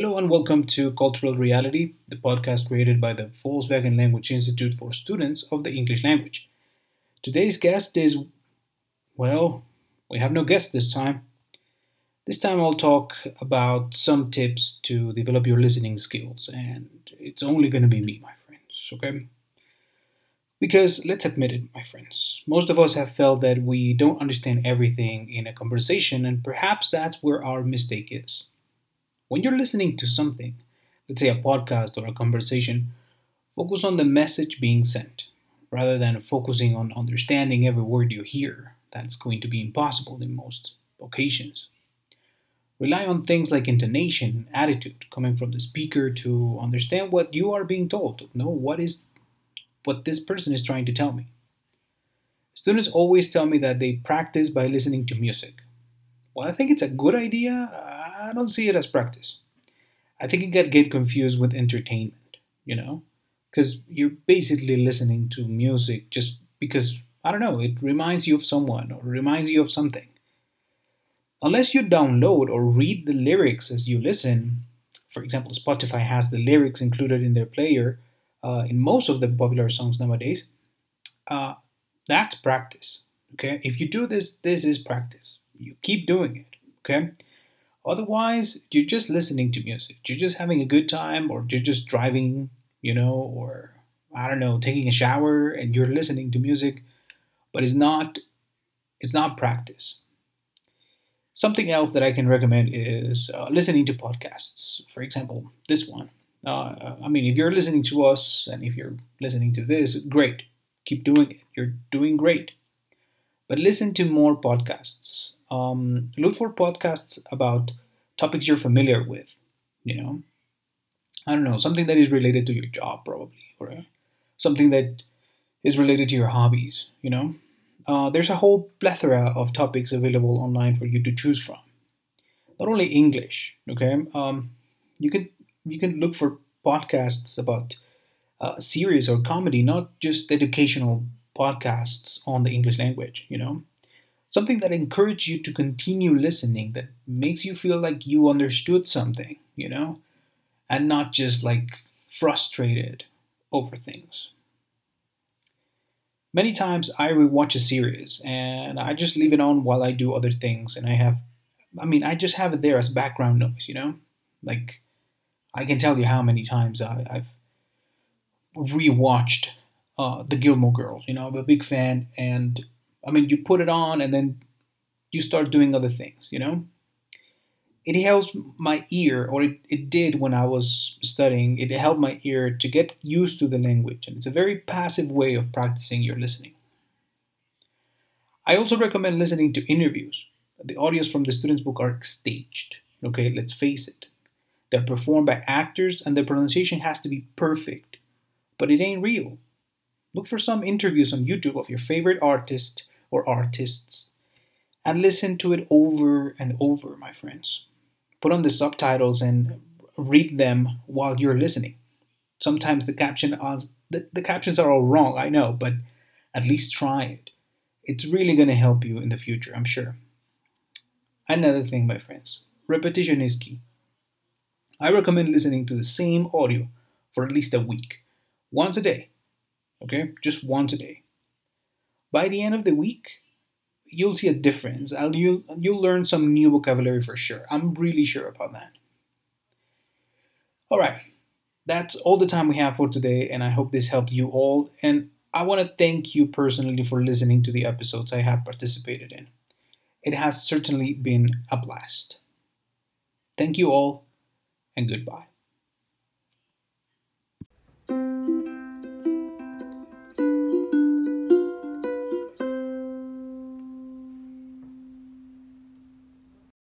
Hello and welcome to Cultural Reality, the podcast created by the Volkswagen Language Institute for students of the English language. Today's guest is, well, we have no guest this time. This time I'll talk about some tips to develop your listening skills, and it's only going to be me, my friends, okay? Because let's admit it, my friends, most of us have felt that we don't understand everything in a conversation, and perhaps that's where our mistake is. When you're listening to something, let's say a podcast or a conversation, focus on the message being sent rather than focusing on understanding every word you hear. That's going to be impossible in most occasions. Rely on things like intonation and attitude coming from the speaker to understand what you are being told, to know what is what this person is trying to tell me. Students always tell me that they practice by listening to music. Well, I think it's a good idea. I don't see it as practice. I think it can get confused with entertainment, you know? Because you're basically listening to music just because, I don't know, it reminds you of someone or reminds you of something. Unless you download or read the lyrics as you listen, for example, Spotify has the lyrics included in their player uh, in most of the popular songs nowadays, uh, that's practice. Okay, if you do this, this is practice. You keep doing it. Okay, Otherwise, you're just listening to music. You're just having a good time, or you're just driving, you know, or I don't know, taking a shower and you're listening to music, but it's not it's not practice. Something else that I can recommend is uh, listening to podcasts. For example, this one. Uh, I mean, if you're listening to us and if you're listening to this, great. Keep doing it. You're doing great. But listen to more podcasts um, look for podcasts about topics you're familiar with. You know, I don't know something that is related to your job probably, or uh, something that is related to your hobbies. You know, uh, there's a whole plethora of topics available online for you to choose from. Not only English, okay. Um, you can you can look for podcasts about uh, series or comedy, not just educational podcasts on the English language. You know, something that encourages you to continue listening, that makes you feel like you understood something, you know, and not just like frustrated over things. Many times I rewatch a series and I just leave it on while I do other things, and I have, I mean, I just have it there as background noise, you know? Like, I can tell you how many times I, have rewatched uh, The Gilmore Girls, you know, I'm a big fan, and I mean, you put it on and then you start doing other things, you know? It helps my ear, or it, it did when I was studying, it helped my ear to get used to the language. And it's a very passive way of practicing your listening. I also recommend listening to interviews. The audios from the student's book are staged. Okay, let's face it. They're performed by actors and the pronunciation has to be perfect. But it ain't real. Look for some interviews on YouTube of your favorite artist or artists and listen to it over and over, my friends. Put on the subtitles and read them while you're listening. Sometimes the caption the, the captions are all wrong, I know, but at least try it. It's really going to help you in the future, I'm sure. Another thing, my friends, repetition is key. I recommend listening to the same audio for at least a week, once a day. Okay, just once a day by the end of the week, you'll see a difference. I'll, you'll, you'll learn some new vocabulary for sure. I'm really sure about that. All right, that's all the time we have for today, and I hope this helped you all. And I want to thank you personally for listening to the episodes I have participated in. It has certainly been a blast. Thank you all, and goodbye.